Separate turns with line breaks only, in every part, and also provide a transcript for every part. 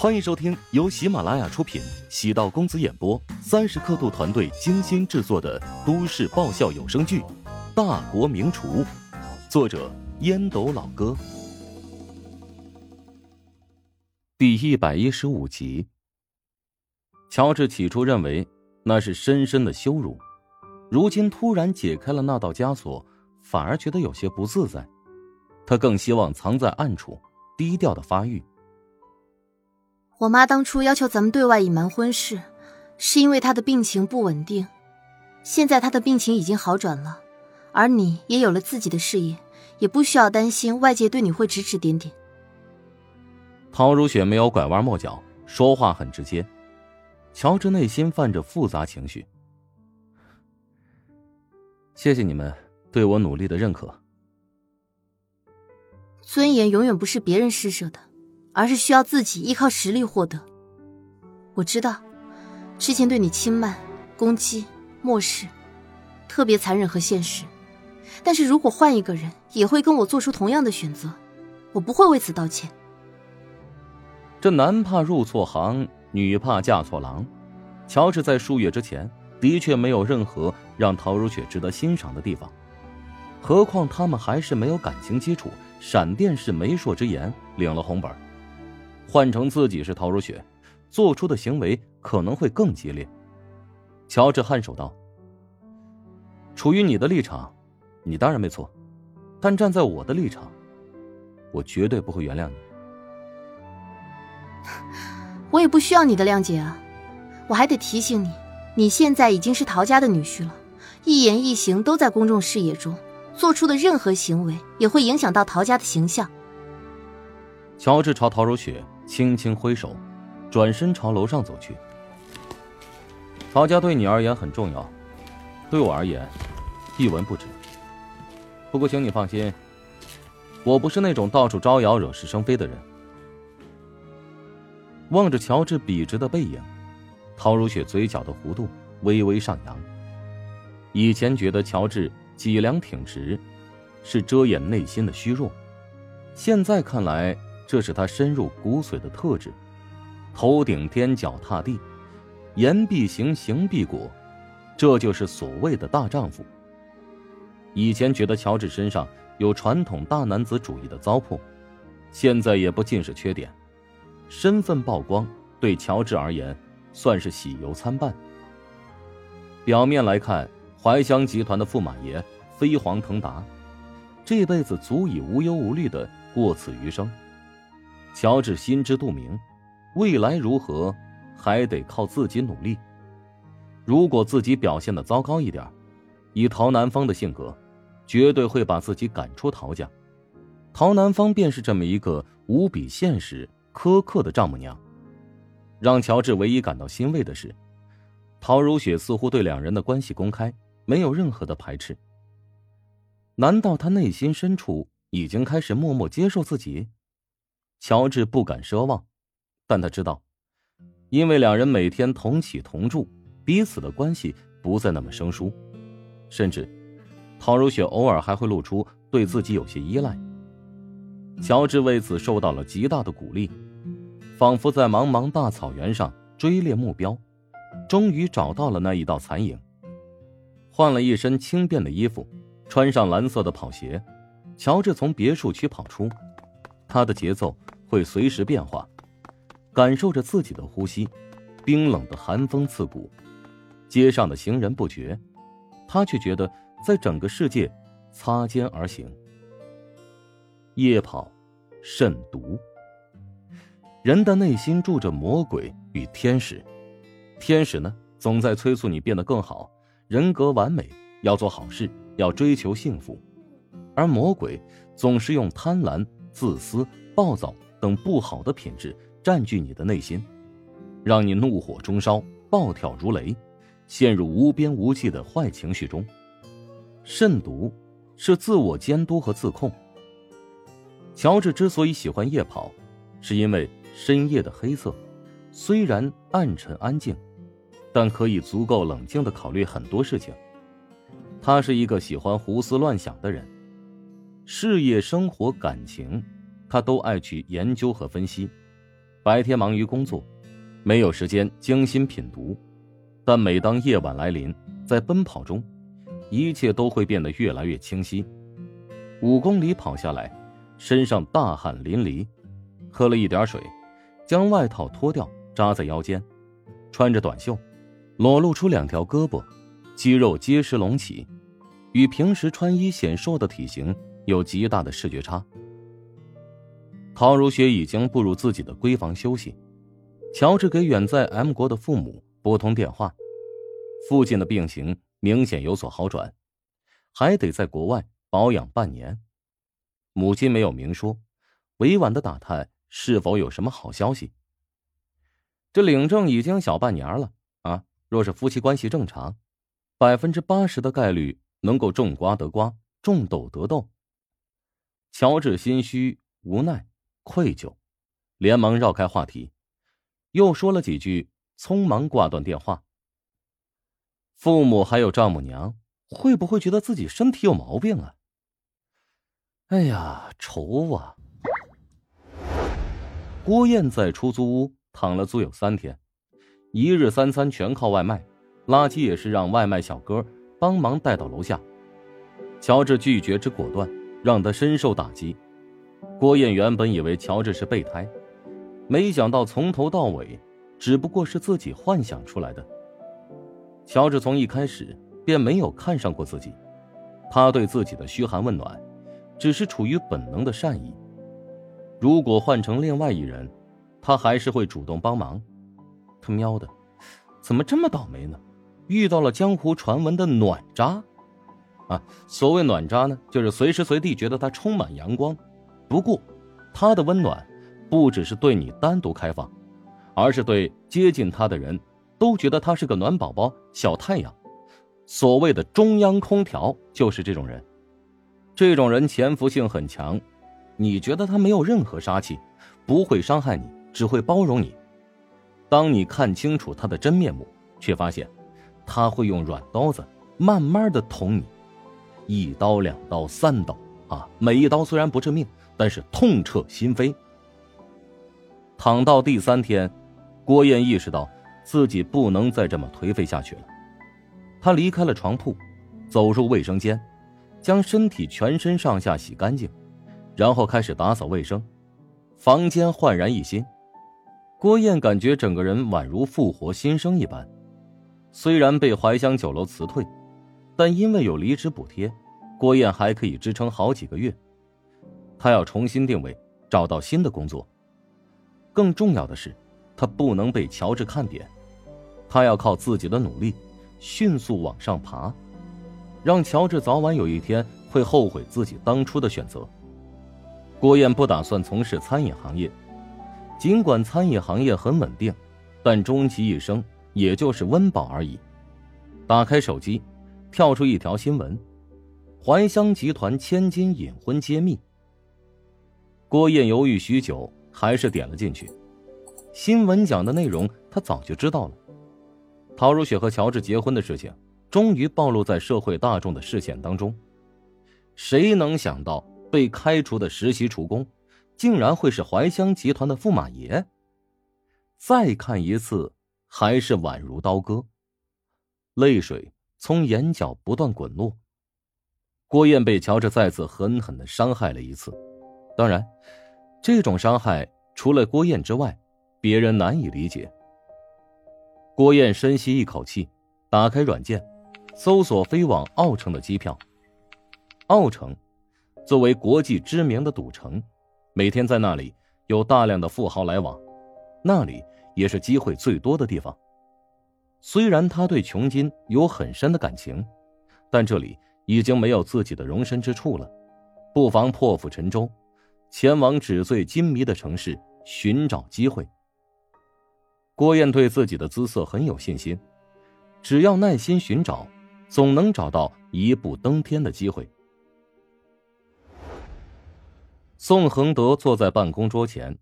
欢迎收听由喜马拉雅出品、喜道公子演播、三十刻度团队精心制作的都市爆笑有声剧《大国名厨》，作者烟斗老哥，第一百一十五集。乔治起初认为那是深深的羞辱，如今突然解开了那道枷锁，反而觉得有些不自在。他更希望藏在暗处，低调的发育。
我妈当初要求咱们对外隐瞒婚事，是因为她的病情不稳定。现在她的病情已经好转了，而你也有了自己的事业，也不需要担心外界对你会指指点点。
陶如雪没有拐弯抹角，说话很直接。乔治内心泛着复杂情绪。谢谢你们对我努力的认可。
尊严永远不是别人施舍的。而是需要自己依靠实力获得。我知道，之前对你轻慢、攻击、漠视，特别残忍和现实。但是如果换一个人，也会跟我做出同样的选择，我不会为此道歉。
这男怕入错行，女怕嫁错郎。乔治在数月之前的确没有任何让陶如雪值得欣赏的地方，何况他们还是没有感情基础。闪电式媒妁之言，领了红本。换成自己是陶如雪，做出的行为可能会更激烈。乔治颔首道：“处于你的立场，你当然没错，但站在我的立场，我绝对不会原谅你。
我也不需要你的谅解啊！我还得提醒你，你现在已经是陶家的女婿了，一言一行都在公众视野中，做出的任何行为也会影响到陶家的形象。”
乔治朝陶如雪。轻轻挥手，转身朝楼上走去。陶家对你而言很重要，对我而言，一文不值。不过，请你放心，我不是那种到处招摇、惹是生非的人。望着乔治笔直的背影，陶如雪嘴角的弧度微微上扬。以前觉得乔治脊梁挺直，是遮掩内心的虚弱，现在看来。这是他深入骨髓的特质，头顶天，脚踏地，言必行，行必果，这就是所谓的大丈夫。以前觉得乔治身上有传统大男子主义的糟粕，现在也不尽是缺点。身份曝光对乔治而言算是喜忧参半。表面来看，怀香集团的驸马爷飞黄腾达，这辈子足以无忧无虑的过此余生。乔治心知肚明，未来如何，还得靠自己努力。如果自己表现的糟糕一点，以陶南方的性格，绝对会把自己赶出陶家。陶南方便是这么一个无比现实、苛刻的丈母娘。让乔治唯一感到欣慰的是，陶如雪似乎对两人的关系公开，没有任何的排斥。难道他内心深处已经开始默默接受自己？乔治不敢奢望，但他知道，因为两人每天同起同住，彼此的关系不再那么生疏，甚至，陶如雪偶尔还会露出对自己有些依赖。乔治为此受到了极大的鼓励，仿佛在茫茫大草原上追猎目标，终于找到了那一道残影。换了一身轻便的衣服，穿上蓝色的跑鞋，乔治从别墅区跑出。他的节奏会随时变化，感受着自己的呼吸，冰冷的寒风刺骨，街上的行人不绝，他却觉得在整个世界擦肩而行。夜跑，慎独。人的内心住着魔鬼与天使，天使呢，总在催促你变得更好，人格完美，要做好事，要追求幸福，而魔鬼总是用贪婪。自私、暴躁等不好的品质占据你的内心，让你怒火中烧、暴跳如雷，陷入无边无际的坏情绪中。慎独是自我监督和自控。乔治之所以喜欢夜跑，是因为深夜的黑色虽然暗沉安静，但可以足够冷静的考虑很多事情。他是一个喜欢胡思乱想的人。事业、生活、感情，他都爱去研究和分析，白天忙于工作，没有时间精心品读。但每当夜晚来临，在奔跑中，一切都会变得越来越清晰。五公里跑下来，身上大汗淋漓，喝了一点水，将外套脱掉扎在腰间，穿着短袖，裸露出两条胳膊，肌肉结实隆起，与平时穿衣显瘦的体型有极大的视觉差。陶如雪已经步入自己的闺房休息，乔治给远在 M 国的父母拨通电话，父亲的病情明显有所好转，还得在国外保养半年。母亲没有明说，委婉的打探是否有什么好消息。这领证已经小半年了啊，若是夫妻关系正常，百分之八十的概率能够种瓜得瓜，种豆得豆。乔治心虚无奈。愧疚，连忙绕开话题，又说了几句，匆忙挂断电话。父母还有丈母娘会不会觉得自己身体有毛病啊？哎呀，愁啊！郭燕在出租屋躺了足有三天，一日三餐全靠外卖，垃圾也是让外卖小哥帮忙带到楼下。乔治拒绝之果断，让他深受打击。郭燕原本以为乔治是备胎，没想到从头到尾只不过是自己幻想出来的。乔治从一开始便没有看上过自己，他对自己的嘘寒问暖，只是出于本能的善意。如果换成另外一人，他还是会主动帮忙。他喵的，怎么这么倒霉呢？遇到了江湖传闻的暖渣，啊，所谓暖渣呢，就是随时随地觉得他充满阳光。不过，他的温暖不只是对你单独开放，而是对接近他的人都觉得他是个暖宝宝、小太阳。所谓的中央空调就是这种人。这种人潜伏性很强，你觉得他没有任何杀气，不会伤害你，只会包容你。当你看清楚他的真面目，却发现他会用软刀子慢慢的捅你，一刀、两刀、三刀啊！每一刀虽然不致命。但是痛彻心扉。躺到第三天，郭燕意识到自己不能再这么颓废下去了。他离开了床铺，走入卫生间，将身体全身上下洗干净，然后开始打扫卫生。房间焕然一新，郭燕感觉整个人宛如复活新生一般。虽然被怀香酒楼辞退，但因为有离职补贴，郭燕还可以支撑好几个月。他要重新定位，找到新的工作。更重要的是，他不能被乔治看扁，他要靠自己的努力，迅速往上爬，让乔治早晚有一天会后悔自己当初的选择。郭燕不打算从事餐饮行业，尽管餐饮行业很稳定，但终其一生也就是温饱而已。打开手机，跳出一条新闻：怀香集团千金隐婚揭秘。郭燕犹豫许久，还是点了进去。新闻讲的内容，他早就知道了。陶如雪和乔治结婚的事情，终于暴露在社会大众的视线当中。谁能想到，被开除的实习厨工，竟然会是怀香集团的驸马爷？再看一次，还是宛如刀割，泪水从眼角不断滚落。郭燕被乔治再次狠狠的伤害了一次。当然，这种伤害除了郭燕之外，别人难以理解。郭燕深吸一口气，打开软件，搜索飞往奥城的机票。奥城作为国际知名的赌城，每天在那里有大量的富豪来往，那里也是机会最多的地方。虽然他对琼金有很深的感情，但这里已经没有自己的容身之处了，不妨破釜沉舟。前往纸醉金迷的城市寻找机会。郭燕对自己的姿色很有信心，只要耐心寻找，总能找到一步登天的机会。宋恒德坐在办公桌前，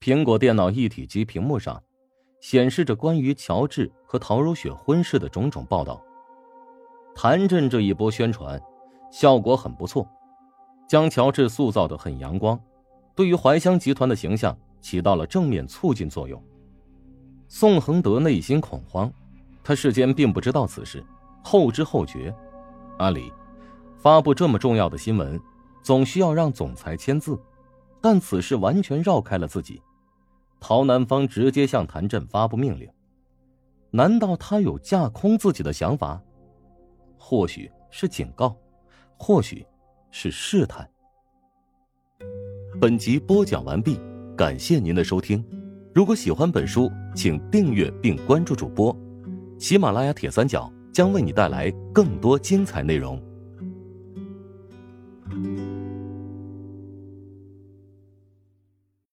苹果电脑一体机屏幕上显示着关于乔治和陶如雪婚事的种种报道。谭震这一波宣传效果很不错。将乔治塑造的很阳光，对于怀乡集团的形象起到了正面促进作用。宋恒德内心恐慌，他事先并不知道此事，后知后觉。按理，发布这么重要的新闻，总需要让总裁签字，但此事完全绕开了自己。陶南方直接向谭震发布命令，难道他有架空自己的想法？或许是警告，或许是试探。本集播讲完毕，感谢您的收听。如果喜欢本书，请订阅并关注主播。喜马拉雅铁三角将为你带来更多精彩内容。